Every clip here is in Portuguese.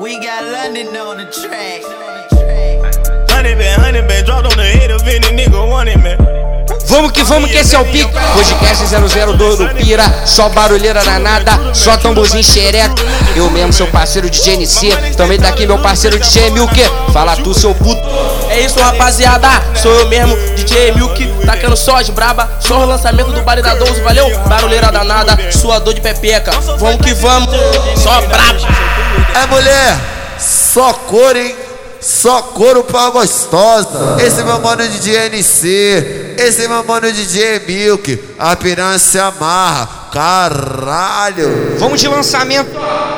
We got London on the track. Hundred band, hundred band, dropped on the head of any nigga wanted man. Vamos que vamos que esse é o pique Podcast 002 do Pira Só barulheira danada Só tamborzinho xereca Eu mesmo, seu parceiro DJ NC Também tá aqui meu parceiro DJ Milk Fala tu, seu puto É isso, rapaziada. Sou eu mesmo, DJ Milk, tacando só de braba. Só o lançamento do baile da 12, valeu? Barulheira danada, sua dor de pepeca. Vamos que vamos, só braba. É mulher, só cor, hein? Só couro pra gostosa. Esse é meu mano de NC. Esse é meu mano de Milk. A piranha se amarra. Caralho. Vamos de lançamento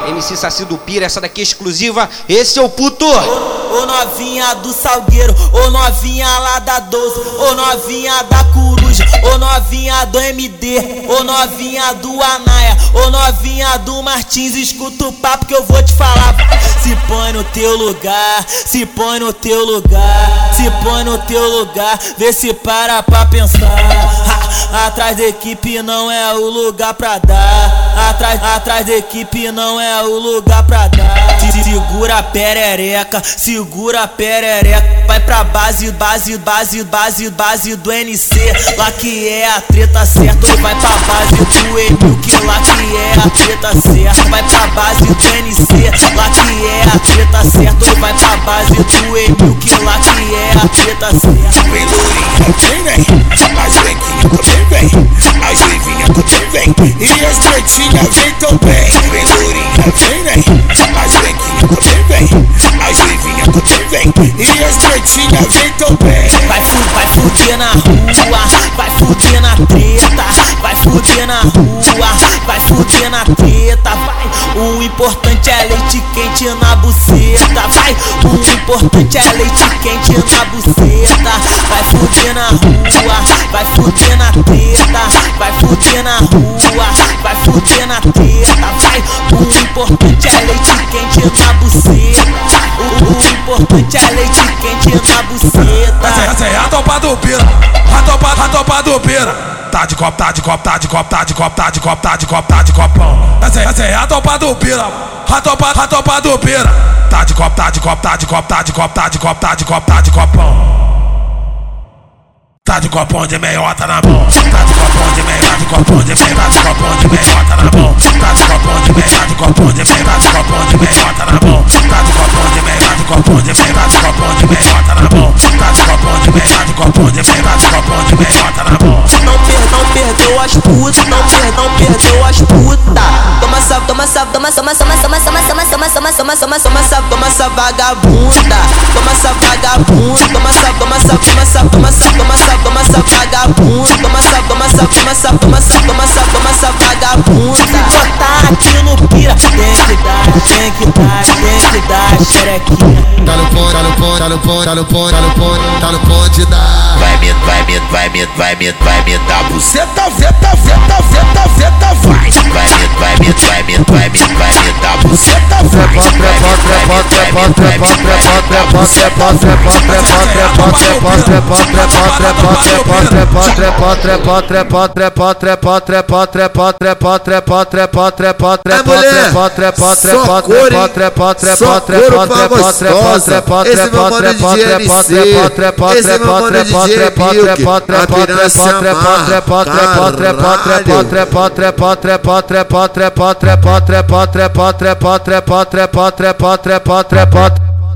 MC Saci do Pira Essa daqui é exclusiva Esse é o puto Ô novinha do Salgueiro, ô novinha lá da 12, ô novinha da Coruja, ô novinha do MD, ô novinha do Anaia, ô novinha do Martins, escuta o papo que eu vou te falar. Se põe no teu lugar, se põe no teu lugar, se põe no teu lugar, vê se para pra pensar. Atrás da equipe não é o lugar pra dar, atrás, atrás da equipe não é o lugar pra dar. Se- Segura a perereca, segura a perereca. Vai pra base, base, base, base, base do NC. Lá que é a treta certa. Ou vai pra base do Emil, que lá que é a treta certa. Vai pra base do NC, lá que é a treta certa. Ou vai pra base do Emil, que lá que é a treta certa. Vem lourinha, vem vem. As branquinhas também vem. As ruivinhas também vem. E as pretinhas vem também. Vem lourinha, vem vem. As branquinhas também vem. As ruivinhas também vem. E as pretinhas vem também. Vai, vai fuder na rua, vai fuder na treta, vai fuder na rua, vai fuder na treta, vai. O importante é leite quente na buceta, vai. O importante é leite quente na buceta, vai fuder na rua, vai fuder na treta, vai fuder na rua, vai fuder na treta, vai. O importante é leite quente na buceta, o, importante é leite quente na buceta. Essa é a topa do pira. A topa, a topa do pira. Tá de copo, tá de copo, tá de copo, tá de copo, tá de copo, tá de copo, tá de copão. Essa, é- essa é a topa do pira. A topa, a topa do pira. Tá tá de copo, tá de copo, tá de copo, tá de copo, tá de copo, tá de copão. Tá de copão de meiota na mão. Tá de copão de meia, tá de copão de meia, tá de copão de meiota na mão. Tá de copão de meia, tá de copão de meia, tá de copão de meiota na mão. Tá de copão de meia, tá de copão de meia, tá de copão de meiota na mão. Tá de copão de meia, tá de copão de meia, tá de copão de meiota na mão. Não, per, não perdeu as putas, não, per, não perdeu as putas. Toma essa, toma essa, toma essa, toma essa, toma essa, toma essa, toma essa, toma essa, toma essa, toma essa, toma essa vagabunda. Toma essa vagabunda, toma essa, toma essa, toma essa, toma essa, toma toma essa vagabunda. Toma essa, toma essa, toma essa, toma essa, toma essa, toma essa vagabunda. Se botar aqui no pira, tem que dar, tem que dar, tem que dar, xerequinha. Tá no ponto, tá no ponto, tá no ponto, tá no ponto, tá no ponto, tá no ponto de dar. Vai me, vai me, vai me, vai me, vai me dar buceta, veta, veta, veta, veta, vai. Vai me, vai me, vai me, vai me, vai me dar buceta, vai. Trepa, trepa, trepa, trepa, trepa, trepa, trepa, trepa, trepa, trepa, trepa, trepa, trepa, trepa, trepa, trepa, trepa, trepa, trepa, trepa,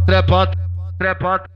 trepa, trepa,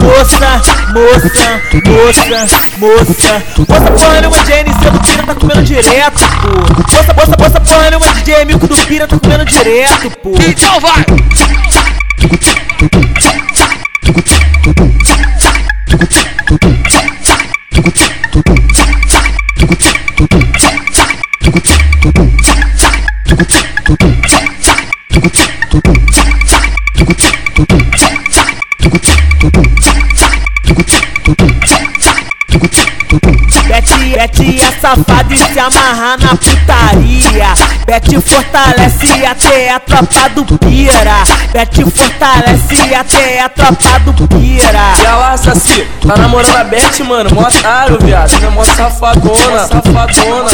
Moça, moça, moça, moça. Moça porra nenhuma de NC do Pira tá comendo direto, pô. Moça, moça, moça porra nenhuma DJ Milko do Pira tá comendo direto, pô. Então vai! Bete, Bete é safada e se amarrar na putaria. Bete fortalece até a tropa do Pira. Bete fortalece até a tropa do Pira. E ela, Saci, tá namorando a Beth, mano, mó otário, viado. É mó safadona, safadona.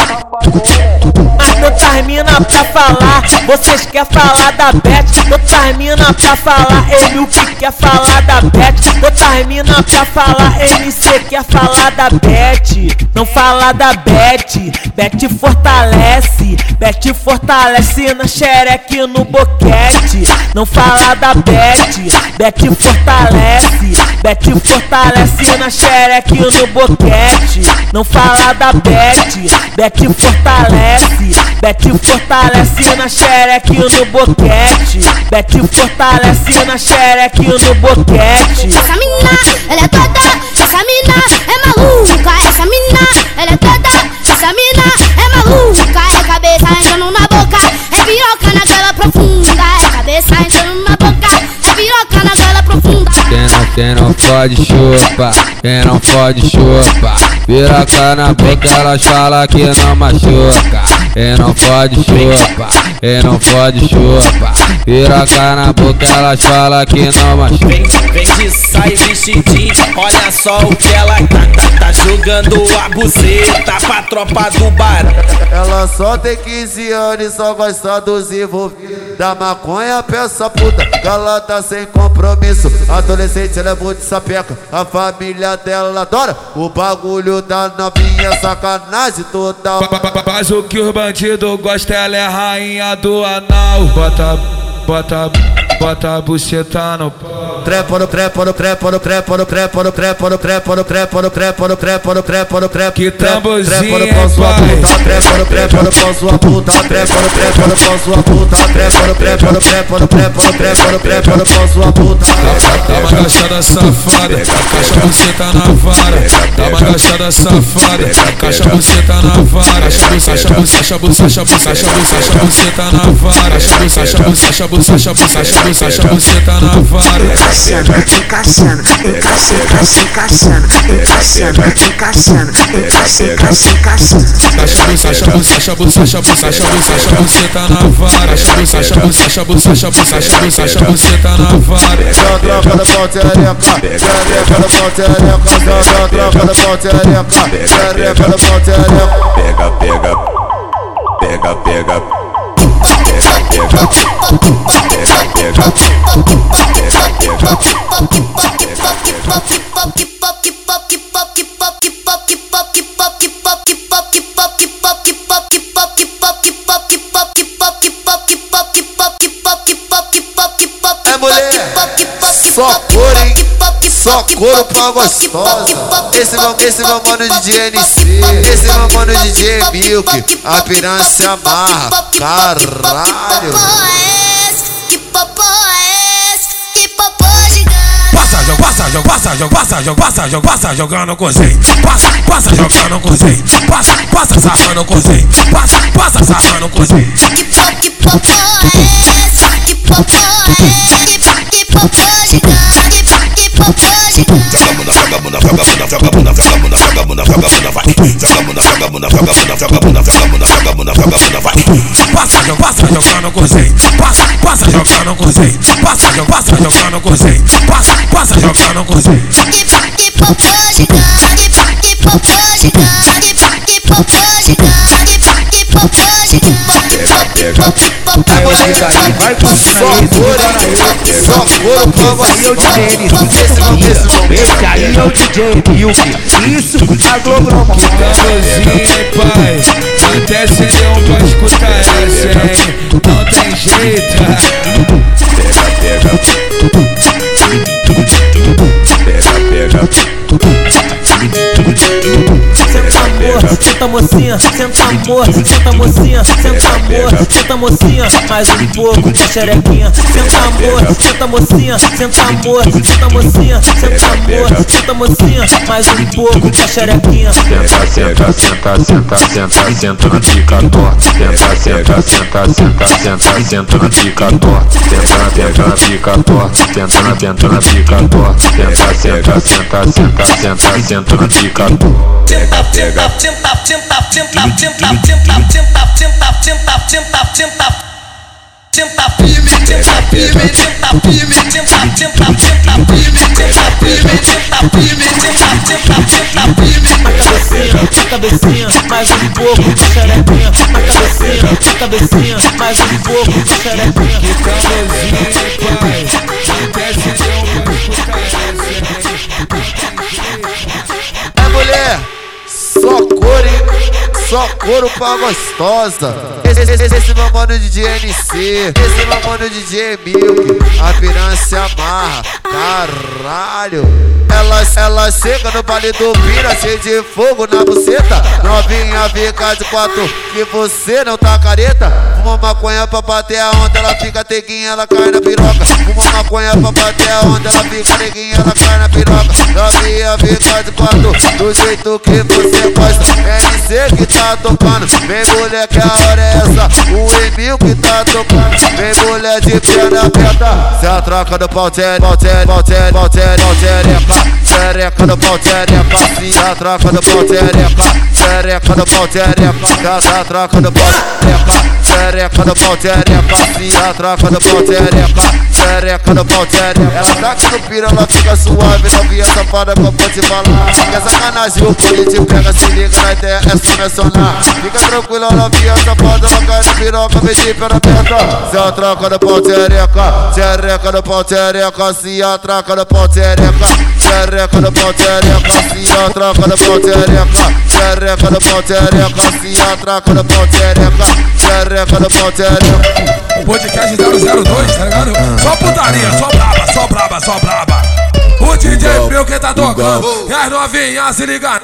Mas outras mina pra falar, vocês quer falar da Beth? Outras mina pra falar, que quer falar da Beth? Outras mina pra falar, MC quer falar da Beth? Não fala da Beth, Beth fortalece Beth fortalece na xereque no boquete. Não fala da Beth, Beth fortalece Beth fortalece na xereque no boquete. Não fala da Beth, Beth fortalece Beth fortalece na xereque e no boquete Beth fortalece na xereque e no boquete Essa mina, ela é toda, essa mina é maluca. Essa mina, ela é toda, essa mina Quem não, pode chupa, quem não pode chupa. Piroca na boca, elas falam que não machuca. Quem não pode chupa, quem não pode chupa. Piroca na boca, elas falam que não machuca. Vem, vem de saia vestidinho, olha só o que ela tá, tá jogando a buceta pra tropa do bar. Ela só tem 15 anos e só gosta dos envolvidos. Da maconha, peça puta, ela tá sem compromisso. Adolescente, ela é muito sapeca, a família dela adora. O bagulho da novinha, sacanagem total. Mas o que os bandidos gostam, ela é rainha do anal. Bota, bota, bota a buceta no pau. Trepa no trepa no trepa no trepa no trepa no trepa no trepa no trepa no trepa no trepa no trepa no trepa Que tamborzinho, trepa no pau sua puta trepa no trepa no pau sua puta trepa no trepa no pau sua puta trepa no trepa no trepa no trepa no trepa no trepa no pau sua puta Dá uma agachada safada, caixa você tá na vara. Dá uma agachada safada, caixa você tá na vara. Caixa caixa caixa você, caixa caixa caixa você tá na vara. Caixa caixa caixa caixa caixa caixa você tá na vara encaixando, encaixando, encaixando, encaixando, encaixando, encaixando, encaixando, encaixando. Sacha busacha busacha busacha busacha busacha você tá na vara. Sacha busacha busacha busacha busacha busacha você tá na vara. Essa tropa da pontereca, xereca da pontereca, essa tropa da pontereca, xereca da pontereca. Pega, pega, pega, pega só cor, hein? Só couro pra gostosa. Esse meu, esse meu mano de NC, esse meu mano de Milk, a piranha se amarra. Caralho. Que popô é esse? Que popô gigante? Passa, joga, passa, joga, passa, joga, passa, joga, passa, joga, passa jogando cozinho. Passa, passa jogando cozinho. Passa, passa sarrando cozinho. Passa, passa sarrando cozinho. Que po- que popô é esse? Que popô é esse? Que popô gigante? Passa, eu passa, eu não gozei. Passa, passa, eu não gozei. Passa, eu passa, eu não gozei. Passa, passa, eu não gozei. Hipopótamo, hipopótamo, hipopótamo, hipopótamo. Vai pro som, fora Só foram provas e eu de tênis Esse vão, esse vão Esse aí é o DJ Milk Isso, a Globo não mostra Mãozinha, pai Até seria um pra escutar essa, hein Não tem jeito Senta senta mocinha, senta amor, senta mocinha, senta amor, senta mocinha, mais um pouco xerequinha. Senta amor, senta mocinha, senta amor, senta mocinha, senta amor, senta mocinha, mais um pouco xerequinha. Senta, senta, senta, senta, senta, senta na pica torta. Senta, senta, senta, senta, senta, senta na pica torta. Senta na, senta na pica torta. Senta na, senta na pica torta. Senta, senta, senta, senta, senta, senta na pica torta. Senta, senta, senta, senta, senta, senta, senta, senta, senta, senta, senta, senta. Senta firme, senta firme, senta firme, senta, senta, senta firme, senta firme, senta firme, senta, senta, senta firme. Na cabecinha, na cabecinha, mais um pouco de xerequinha. Na cabecinha, na cabecinha, mais um pouco de xerequinha. Camozinho, pai. Até seria um Só couro pra gostosa. Esse, esse, esse, esse de NC, esse meu de Milk. A piranha se amarra, caralho. Ela, ela chega no baile do Pira, cheio de fogo na buceta. Novinha fica de quatro, que você não tá careta. Fuma maconha pra bater a onda, ela fica teguinha, ela cai na piroca. Fuma maconha pra bater a onda, ela fica teguinha, ela cai na piroca. Novinha fica de quatro, do jeito que você gosta. NC que tá tocando, vem mulher que a hora é essa. O Emil que tá tocando, vem mulher de perna aberta. Se a troca do pau tchereca, pau tchereca, pau tereca, pau tereca, tereca fica a troca do pau tereca, tereca no pau tereca, casa a troca do pau tereca, tereca no fica a troca do pau tereca, tereca no. Ela tá aqui no pira, ela fica suave, não via safada pra pôr te falar. Que é sacanagem, o político pega, se liga na ideia, é só mencionar. Fica tranquilo, ela via safada, ela cai no piroca, pedir pela pedra. Se a troca do pau tereca, tereca no pau tereca, se a troca do pau tchereca. Xereca do pau tchereca, se a troca do pau tchereca. Xereca do pau tchereca, se a troca do pau tchereca. Xereca do pau tchereca. O podcast 002, tá ligado? Só putaria, só braba, só braba, só braba. O DJ meu que tá tocando, e as novinhas se liga.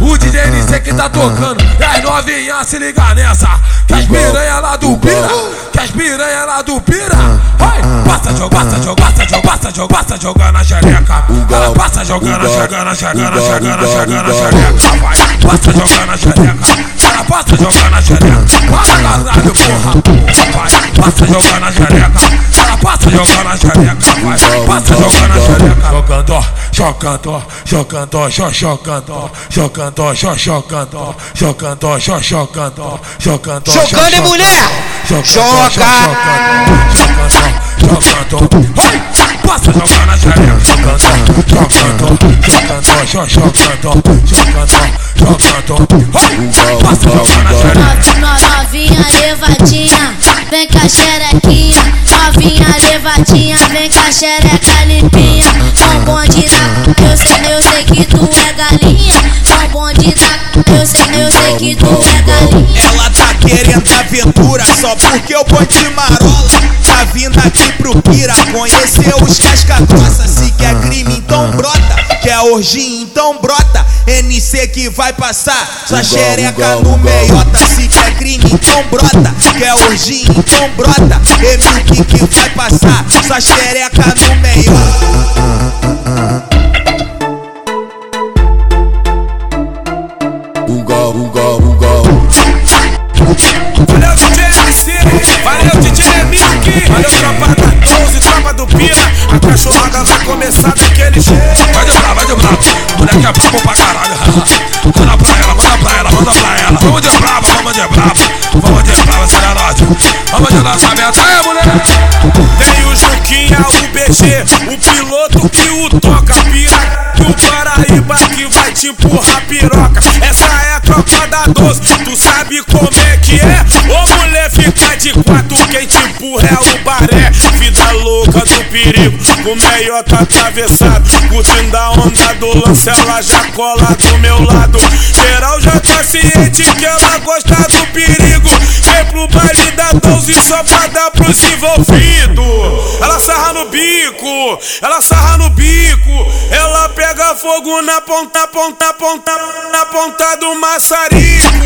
O DJ NC que tá tocando, e as novinhas se liga nessa. Que as piranha lá do Pira, que as piranha lá do Pira. Vai, passa jogando, passa jogando, passa jogando, passa jogando, passa jogando a xereca. Ela passa jogando, chegando, chegando, chegando, chegando xereca. Vai, passa jogando xereca. Ela passa jogando xereca. Para caralho, porra. Vai, passa jogando xereca. Ela passa jogando xereca. Vai, passa jogando xereca. Jogando, jogando, jogando, jogando, jogando, jogando, jogando, jogando, jogando, jogando. É mulher! Joga! Jogando! Passa jogando a xereca. Jogando, jogando, jogando, jogando, jogando, jogando! Passa jogando a xereca. No- Novinha levadinha, vem com a xerequinha. Novinha levadinha, vem com a xereca limpinha. Querendo aventura só porque eu vou de marola. Tá vindo aqui pro Pira conhecer os casca-grossa. Se quer crime, então brota. Quer orgia, então brota. NC que vai passar sua xereca no meiota. Se quer crime, então brota. Quer orgia, então brota. Emil que vai passar sua xereca no meiota. brava, vamos de brava, será nós. Vamos de lançamento, aí mulher. Tem o Juquinha, o BG, o piloto que o toca, piraca. O Paraíba que vai te empurrar piroca. Essa é a tropa da 12, tu sabe como é que é. Ô mulher, fica de quatro, quem te empurra é o baré. Vida louca do perigo, o meiota atravessado. Curtindo a onda do lance, ela já cola do meu lado. Geral já tá ciente que ela gosta do perigo. Vem pro baile da 12 só pra dar pros envolvidos. Ela sarra no bico, ela sarra no bico. Ela pega fogo na ponta, ponta, ponta, na ponta do maçarico.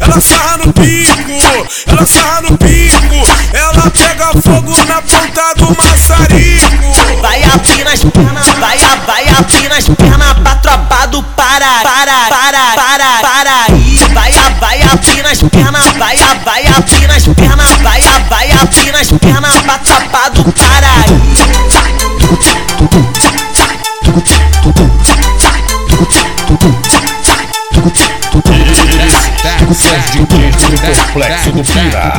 Ela sarra no bico, ela sarra no bico. Ela pega fogo na ponta do maçarico. Vai abrir nas pernas, vai, vai abrir nas pernas pra tropa do para, para, para, para, para aí. Vai, vai abrir nas pernas, vai, vai abrir nas pernas, vai, vai abrir nas pernas pra tropa do para aí. Sérgio Dias do Complexo do Pira.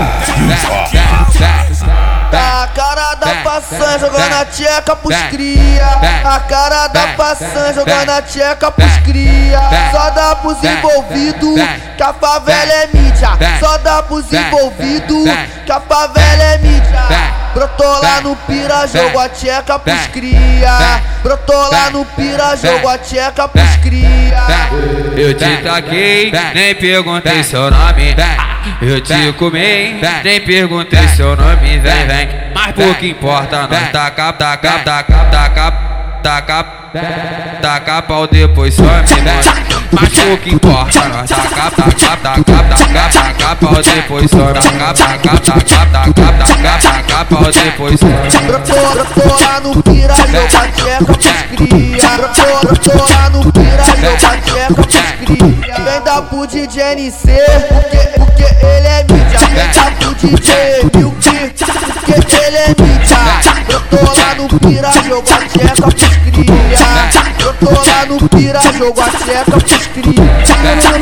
A cara da façanha jogando a tcheca pros cria. A cara da façanha jogando a tcheca pros cria. Só dá pros envolvidos que a favela é mídia. Só dá pros envolvidos que a favela é mídia. Brotou lá no pira, jogou a tcheca pros cria. Brotou lá no pira, jogou a tcheca pros cria. Eu te taquei, nem perguntei seu nome. Eu te comi, nem perguntei seu nome, vem, vem. Mas pouco importa, nós taca, taca, taca, taca, taca, taca pau depois some, mano. Mas pouco importa, nós taca, taca, taca, taca, taca pau depois some. Taca, taca, taca, taca, taca, taca pau depois brotou lá no pira, jogou a tcheca pros cria. Lá no pira, jogou a tcheca pros cria. Vem dar pro DJ NC, porque, porque ele é mídia. Vem dar pro DJ Milk, porque ele é mídia. Lá no pira, jogou a tcheca pros cria. Brotou lá no pira, jogou a tcheca pros.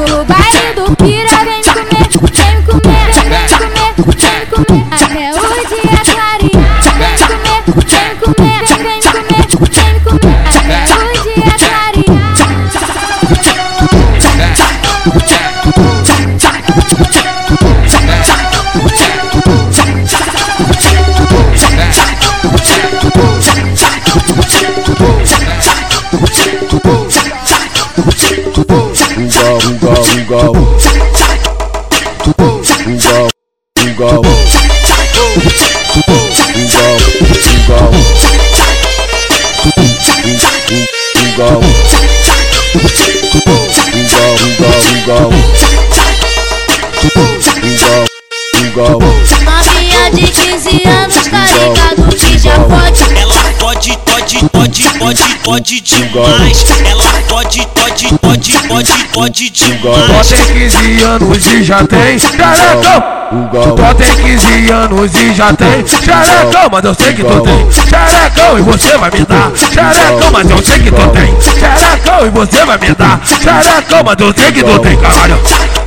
No baile do Pira, vem comer, vem comer, vem comer, vem comer. Até o pode, demais. Ela pode, pode, pode, pode, pode demais. Só tem 15 anos e já tem xerecão. Só tem 15 anos e já tem xerecão, mas eu sei que tu tem xerecão e você vai me dar xerecão, mas eu sei que tu tem xerecão e você vai me dar xerecão, mas eu sei que tu tem, caralho.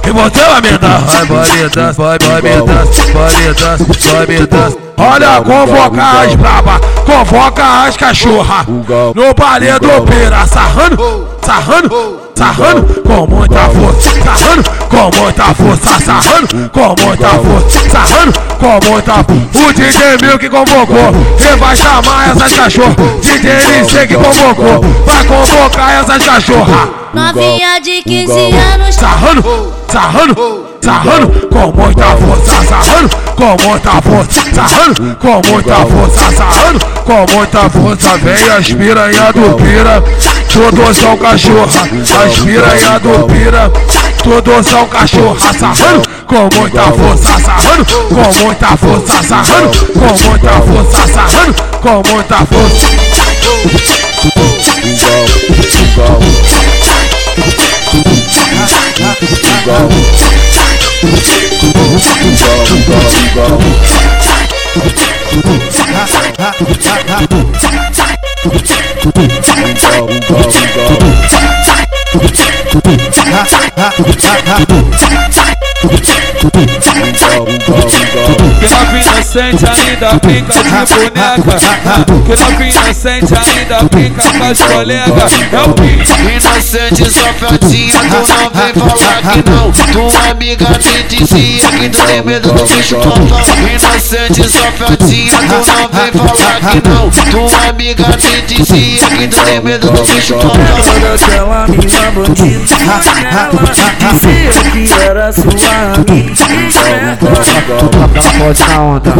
E você vai me dar, vai, vai me dar, vai, vai me dar, vai me dar, vai me dar. Olha, convoca as braba, convoca as cachorra. No baile do pera, sarrando, sarrando, sarrando Com muita força, sarrando Com muita força, sarrando Com muita força, sarrando Com muita força. O DJ Milk convocou E vai chamar essas cachorras DJ NC que convocou Vai convocar essas cachorras Novinha de 15 anos, Sarrando, sarrando, sarrando Com muita força, sarrando Com muita força, sarrando Com muita força, sarrando Com muita força, vem as piranha do pira Todos são cachorra. As piranha do pira Todos são cachorra, sarrando Com muita força, sarrando Com muita força, sarrando Com muita força, sarrando Com muita força Ugal, ugal. Inocente ainda brinca de boneca. Que novinha inocente ainda brinca com as colegas. É o que? Inocente, só fadinha, tu não vem falar que não. Tua amiga me dizia que tu tem medo do bicho papão. Inocente, só fadinha, tu não vem falar que não. Tua amiga me dizia que tu tem medo do bicho papão. Daquela mina bandida, ela dizia que era sua amiga. Ela pode na onda,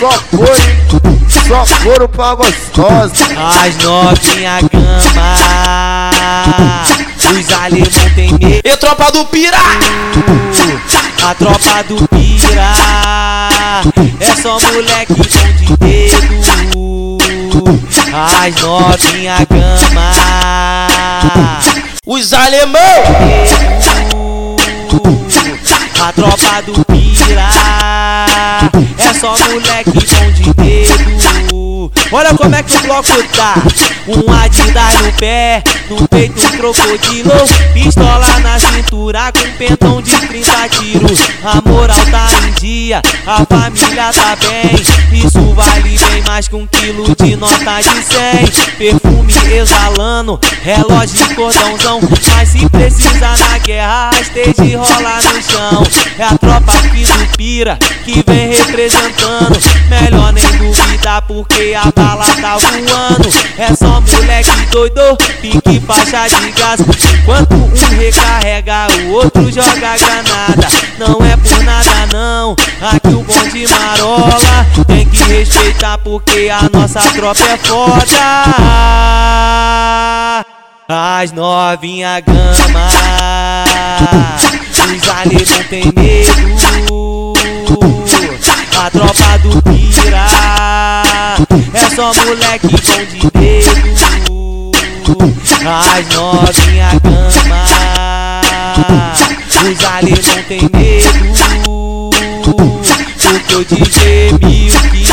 Só couro? Só couro pra gostosa. As novinha gama Os alemão tem medo E tropa do pira A tropa do pira É só moleque bom de As novinha gama. Os alemão. A tropa do pira. É só moleque bom de dedo Olha como é que o bloco tá. Um Adidas no pé No peito um crocodilo. Pistola na cintura Com pentão de 30 tiros. A moral tá em dia A família tá bem. Isso vale bem mais que um quilo de nota de 100 Perfume exalando Relógio de cordãozão. Mas se precisar na guerra Stage rola no chão. É a tropa aqui do Que vem representando. Melhor nem duvidar porque a bala tá voando. É só moleque doido, pique faixa de gás. Enquanto um recarrega, o outro joga granada. Não é por nada não, aqui o bonde marola. Tem que respeitar porque a nossa tropa é foda. As novinha gama Os alemão tem medo. A tropa moleque bom de dedo As novinha gama Os alemão tem medo Porque o DJ Milk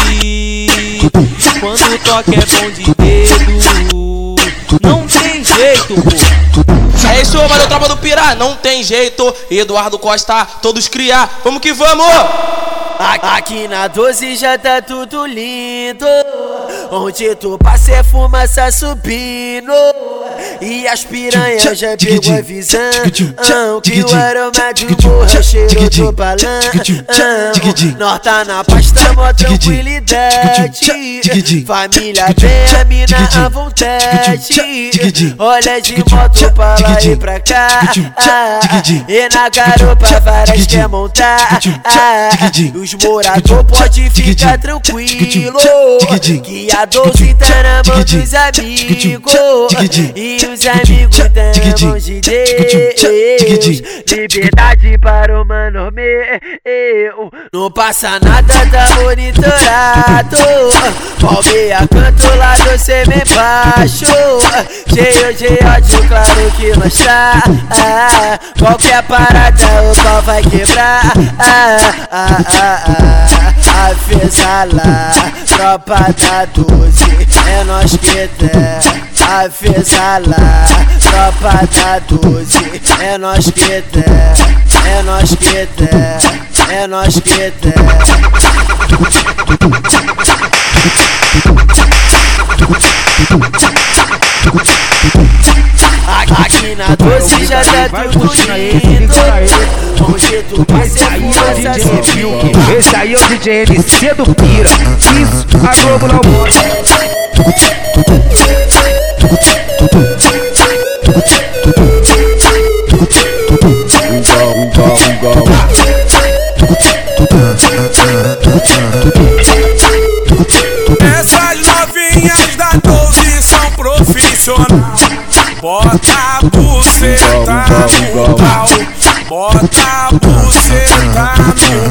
Quando toca é bom de dedo Não tem jeito, pô É isso, valeu, tropa do Pirá, não tem jeito. Eduardo Costa, todos criar, vamos que vamos! Aqui na 12 já tá tudo lindo. Onde tu passa é fumaça subindo. E as piranhas já pegou a visão. Que o aroma do morro é cheiro do balão. Nós tá na pasta, mó tranquilidade. Família bem, a mina à vontade. Olha de moto pra lá e pra cá. E na garupa várias quer montar. Os morador pode ficar tranquilo Que a doce tá na mão dos amigos E os amigos tá na mão de Deus Liberdade para o mano meu Não passa nada, tá monitorado Palmeia canto lá do semi baixo Cheio de ódio, claro que não está Qualquer parada o pau vai quebrar ah, ah, ah, tropa da doze, é nós que tem. A fezala, tropa da doze, é nós que tem, é nós que tem, é nós que tem. Aqui na já tá tudo lindo Esse aí é o DJ MC do Pira a Globo não mostra Juquinhas da 12 são profissionais. Bota a buceta no pau. Bota a buceta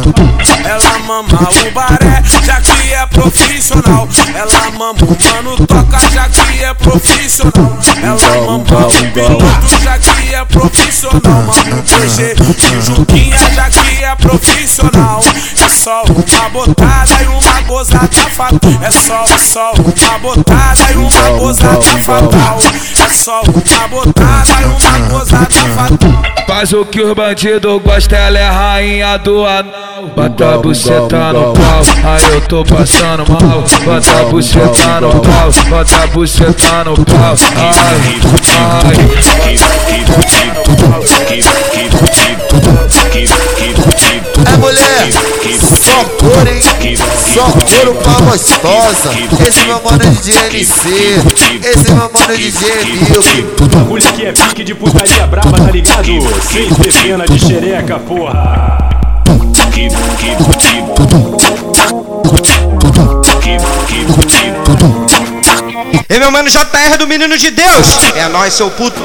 no pau. Ela mama o baré, já que é profissional. Ela mama o mano toca, já que é profissional. Ela mama o piloto, já que é profissional. Mama o PG e Juquinha, já que é profissional. É só uma botada e uma gozada fatal. É só, só uma botada e uma gozada fatal. É só uma botada e uma gozada fatal. Faz o que os bandidos gostam, ela é rainha do anal. Bota a buceta no pau, aí eu tô passando mal. Bota a buceta no pau, bota a buceta no pau. Ai, É mulher, só couro, hein? Só couro pra gostosa. Esse meu mano é de NC, esse meu mano é de Milk. O bagulho aqui é pique de putaria braba, tá ligado? Sem ter pena de xereca, porra. E meu mano JR do Menino de Deus. É nóis, seu puto.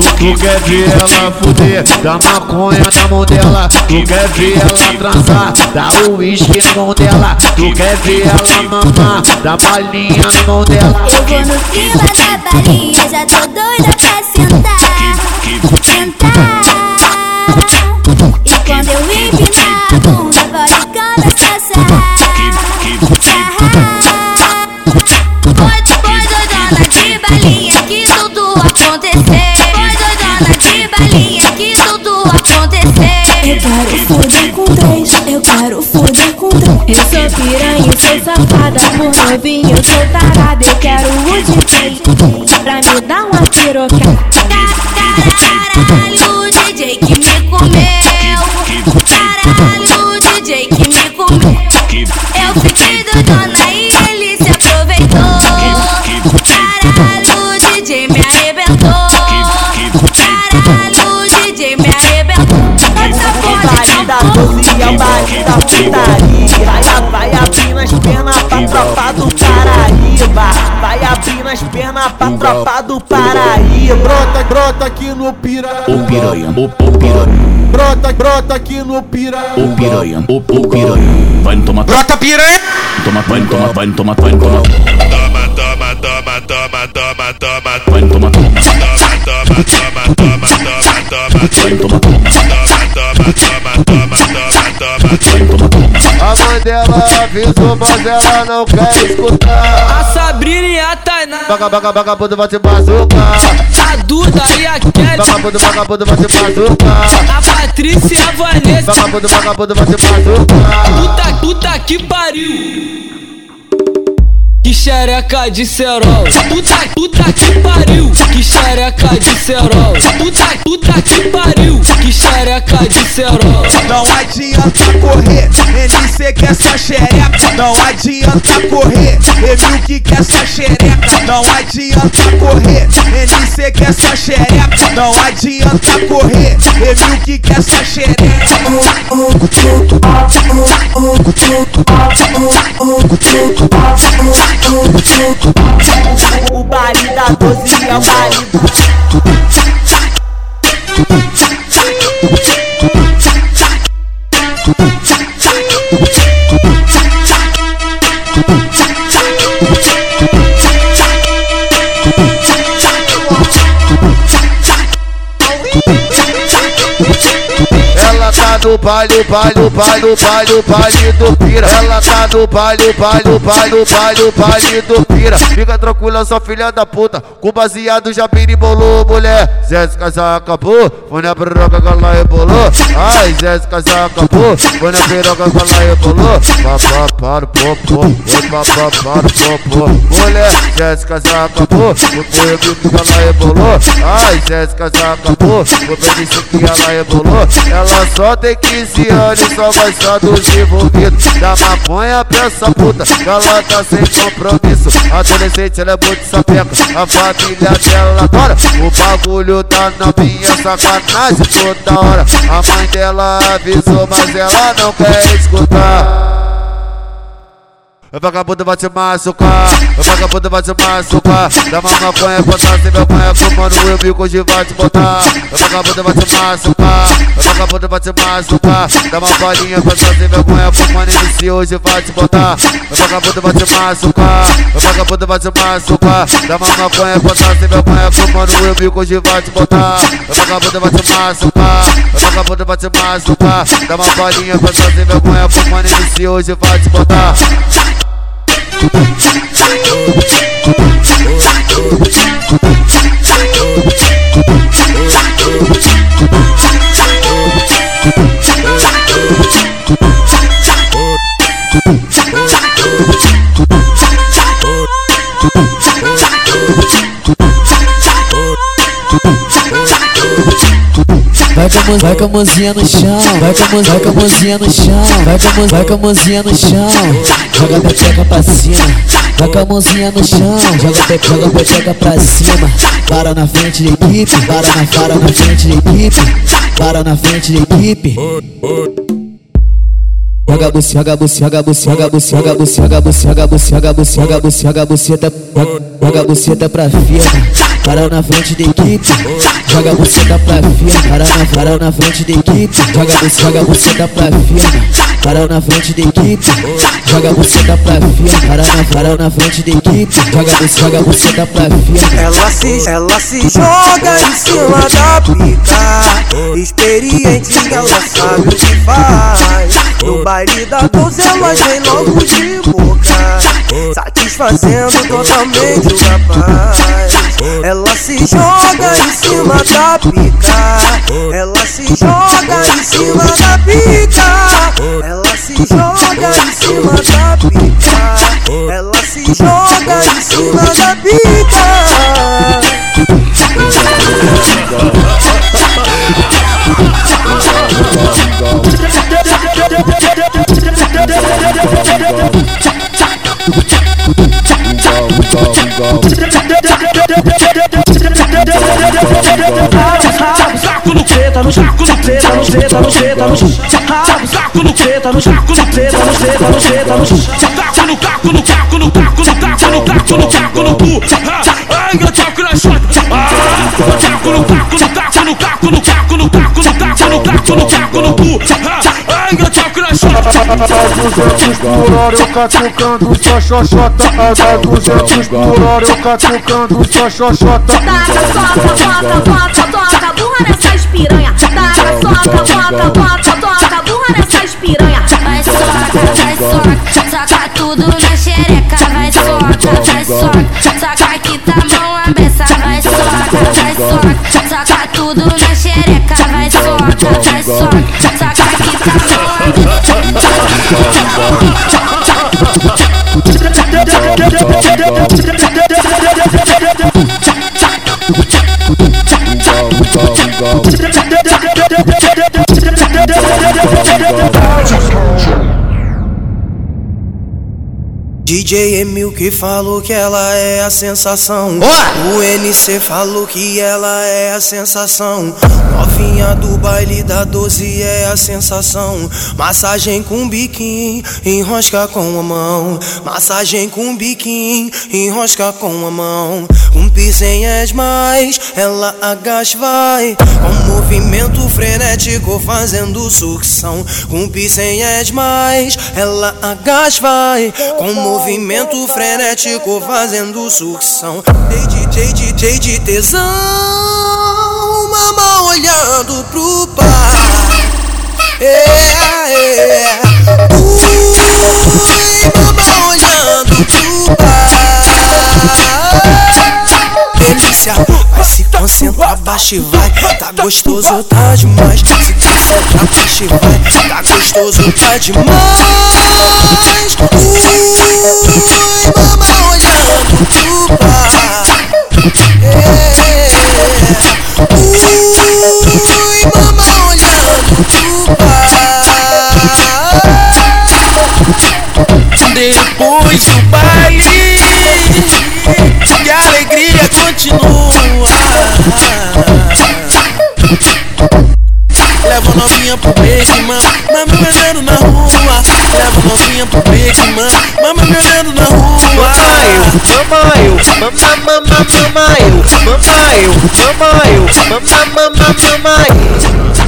Tu quer ver ela fuder, dá maconha na mão dela. Tu quer ver ela transar, dá o uísque na mão dela. Tu quer ver ela mamar, dá balinha na mão dela. Eu vou no fila da balinha, já tô doida pra sentar. Sentar. E quando eu empinar a bunda, pode começar. Pode, pode, dona de balinha, que tudo acontecer. Quero foder com três, eu quero foder com três. Eu sou piranha, eu sou safada, por novinho eu sou tarada. Eu quero o de três, pra me dar uma piroca. Caralho, DJ que me comeu. Caralho, DJ que me comeu. Eu fiquei doidona é da putaria Vai, vai abrindo as pernas pra tropa do Paraíba Vai abrindo as pernas pra tropa do Paraíba Brota, brota aqui no pira. O piranha, o, o piranha, Brota, brota aqui no pira. o piranha, o, o piranha. Vai tomar. Brota piranha! Toma, vai tomar, vai tomar, vai tomar. Toma, toma, toma, toma, toma, toma. Vai tomar, toma. Toma, toma, toma, toma, toma, Vai tomar, toma. toma, toma, toma, toma, toma, toma. A mãe dela avisou, mas ela não quer escutar. A Sabrina e a Tainá. Baga, baga, vagabundo vai se bazuca. A Duda e a Kelly. Vagabundo, vagabundo vai se bazuca. A Patrícia e a Vanessa. Vagabundo, vagabundo vai se bazuca. Puta, puta que pariu. Que xereca de cerol. Puta, puta que pariu. Que xereca de cerol. Puta, puta que pariu. Que xereca de cerol. Não adianta correr, NC quer sua xereca. Não adianta correr, Emil que quer sua xereca. Não adianta correr, NC quer sua xereca. Não adianta correr, Emil que quer sua xereca. O baile da doce é o baile Ela baile, baile, baile, baile, baile do pira. Ela tá no baile, baile, baile, baile, baile do pira. Fica tranquila, sua filha da puta. Com baseado já piribolou, mulher. Jéssica já acabou. Foi na piroca que ela rebolou. Ai, Jéssica já acabou. Foi na piroca que ela rebolou. Papá, para, pô, pô. Papá, para, pô, pô. Mulher, Jéssica já acabou. Foi pro que ela rebolou. Ai, Jéssica já acabou. Foi pra isso que ela rebolou. Ela só tem tem 15 anos só gosta dos envolvidos. Da maconha pra essa puta, ela tá sem compromisso. Adolescente, ela é muito sapeca, a família dela adora. O bagulho tá na minha sacanagem toda hora. A mãe dela avisou, mas ela não quer escutar. Vagabundo vai te machucar, o vagabundo vai te machucar. Dá uma maconha, botar sem vergonha, fumando o bico de vai te botar. O vagabundo vai te machucar, o vagabundo vai te machucar. Dá uma bolinha, botar sem vergonha, fumando MC hoje vai te botar. O vagabundo vai te machucar, o vagabundo vai te machucar. Dá uma maconha, botar sem vergonha, fumando o bico de vai te botar. O vagabundo vai te machucar, o vagabundo vai te machucar. Dá uma bolinha, botar sem vergonha, fumando MC hoje vai te botar. Boom. Vai com, vai com a mãozinha no chão, vai com, vai com a mãozinha no chão, vai com, vai com a mãozinha no chão, joga a peteca pra cima, vai com a mãozinha no chão, joga a pe- joga peteca pra cima, para na frente da equipe, para na, para na frente da equipe, para na frente da equipe. Joga buceta, joga buceta, joga buceta, joga buceta, joga buceta, joga buceta, joga buceta, joga a buceta, joga a buceta, joga a buceta pra firma. Para na frente da equipe, joga a buceta pra firma. Para na, para na frente da equipe, joga buceta, joga a buceta pra firma. Para na frente da equipe, joga a buceta pra firma. Para na, para na frente da equipe, joga buceta, joga a buceta pra firma. Ela se, ela se joga em cima da pica Experiente, ela sabe o que faz No baile da doze ela vem logo de boca. Satisfazendo totalmente o rapaz. Ela se joga em cima da pica. Ela se joga em cima da pica. Ela se joga em cima da pica. Ela se joga em cima da pica Saco no preta, no saco no preta, no preta, no preta, no saco, no preta, no saco no preta, no preta, no preta, no saco no caco, no caco, no caco, no caco, no caco, no caco, no cu. Ai, eu toco na chota. Ah, Caco no caco, no caco, no caco, no caco, no caco, no caco, no caco, no caco, no cu. Ai, eu toco na 200 por hora eu catucando só xoxota A 200 por hora eu catucando só xoxota Taca, soca, bota, bota, toca, burra nessas piranha. Taca, soca, bota, bota, toca, burra nessas piranha. Vai soca, vai soca, soca tudo na xereca, vai soca, vai soca, soca que tá mão a beça, vai soca, vai soca, soca tudo na xereca, vai soca, vai soca, tá mão Go, go, go, go. DJ Emil que falou que ela é a sensação. O NC falou que ela é a sensação. Novinha do baile da 12 é a sensação. Massagem com biquinho, enrosca com a mão. Massagem com biquinho, enrosca com a mão. Um pisem és mais, ela agacha vai. Com movimento frenético fazendo sucção. Com pisem és mais, ela agacha vai. Com movimento frenético fazendo sucção. DJ, DJ de tesão, mama olhando pro pai. É, é. Ui, mama olhando pro pai. Delícia, vai se concentrar, baixa e vai. Tá gostoso, tá demais. Se concentrar, baixa e vai. Tá gostoso, tá demais. Ui, mama olhando pro pai. É. Ui, mama continua. Levo novinha pro beijo, mama, mama me olhando na rua. Levo novinha pro beijo, mama, mama me olhando na rua. Mama eu, mama eu, mama, mama, mama eu, mama eu, mama eu, mama, mama, mama eu.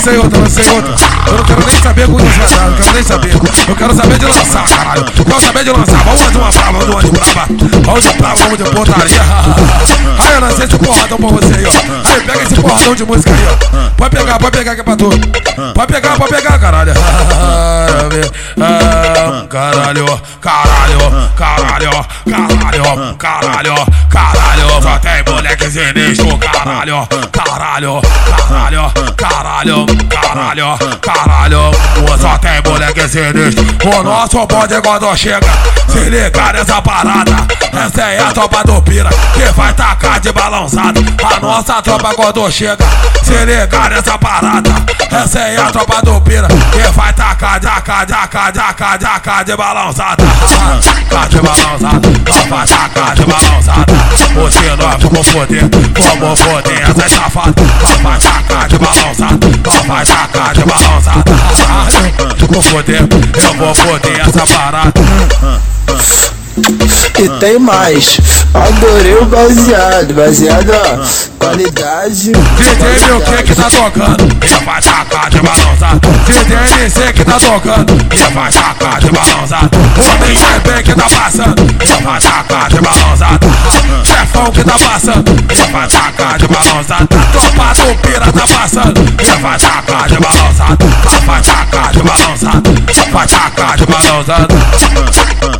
Lancei outra, lancei outra. Eu não quero nem saber vai dar, não quero nem saber. Eu quero saber de lançar, caralho. Eu quero saber de lançar. Vamos fazer uma brava, vamos de brava. Vamos de brava, vamos de portaria. Aí eu lancei esse porradão pra você aí, ó. Aí pega esse porradão de música aí, ó. Pode pegar, pode pegar aqui pra tu. Pode pegar, pode pegar, caralho. Ah, Caralho, caralho, caralho, caralho, caralho, caralho. Só tem moleque sinistro, caralho, caralho, caralho, caralho, caralho, caralho. Só tem moleque sinistro. O nosso bonde quando chega, se liga nessa parada. Essa é a tropa do Pira, que vai tacar de balançada. A nossa tropa quando chega, se liga nessa parada. Essa é a tropa do Pira, que vai tacar, tacar, tacar, tacar, tacar de balançada. Tacar de balançada, não vai tacar de balançada. Você nós vamos foder, vamos foder essas safadas. Não vai tacar de balançada, não vai tacar de balançada. Vou foder, eu vou foder essa parada. E tem mais, adorei o baseado, baseado ó, qualidade. DJ meu que que tá tocando, e vai tacar de balançada. DJ NC que tá tocando, e vai tacar de balançada. O DJ que tá passando, e vai tacar de balançada. Chefão que tá passando, e vai tacar de balançada. Tropa do Pira tá passando, e vai tacar de balançada. Vai tacar de balançada, vai tacar de balançada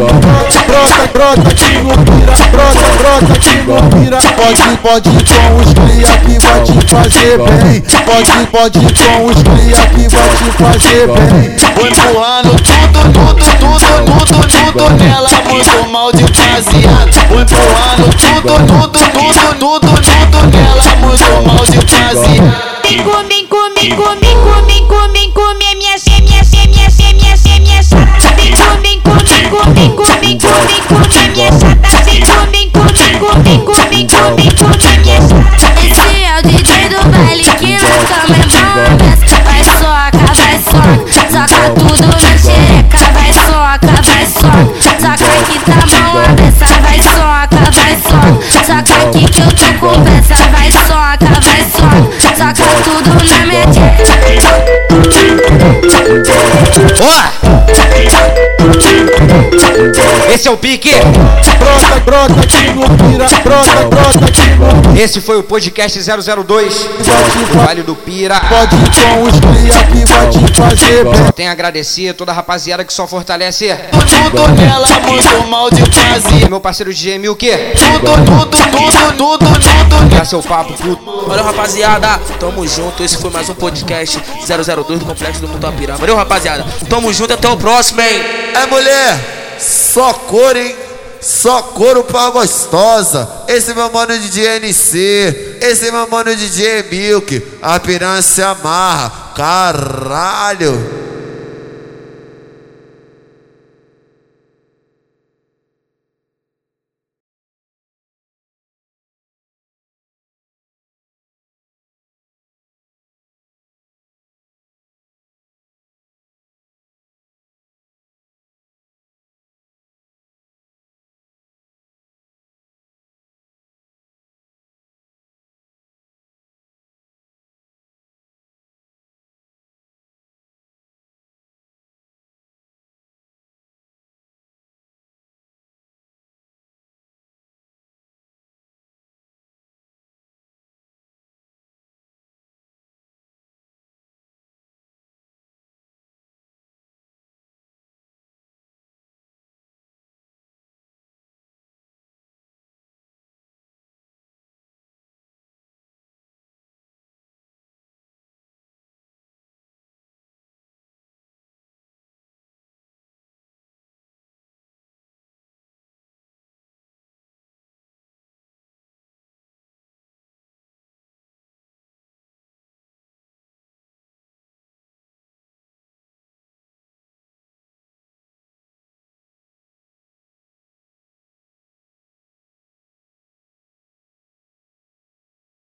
Brota, brota, que no pira, brota, brota, no pira. Pode, pode com os cria que vai te fazer bem. Pode, pode com os cria que vai te fazer bem. Vou empurrando tudo, tudo, tudo, tudo, tudo nela, muito mal de baseado. Vou empurrando tudo, tudo, tudo, tudo, tudo nela, muito mal de baseado. Vem comer, comer, comer, comer, comer, comer minha chata. Esse é o DJ do baile que na é bom. Desce, Vai soca, vai soca, soca tudo na xereca. Vai soca, vai soca, soca aqui tá bom a beça. Vai soca, vai soca, soca aqui que eu tô com peça. Vai soca, vai soca, soca tudo na minha Esse é o pique. Brota, brota, pira, brota, brota, no Esse foi o podcast 002 do Vale do Pira. Pode com os cria que vai te fazer bem. Tenho a agradecer a toda a rapaziada que só fortalece. Tudo nela, muito mal de baseado. Meu parceiro DJ Milk. Tudo, tudo, tudo, tudo, tudo. Dá seu papo, puto. Valeu, rapaziada. Tamo junto. Esse foi mais um podcast 002 do Complexo do Mutapirá. Valeu, rapaziada. Tamo junto. Até o próximo, hein? É mulher, só cor, hein? Só couro pra gostosa. Esse é meu mano DJ NC. Esse é meu mano DJ Milk. A piranha se amarra. Caralho.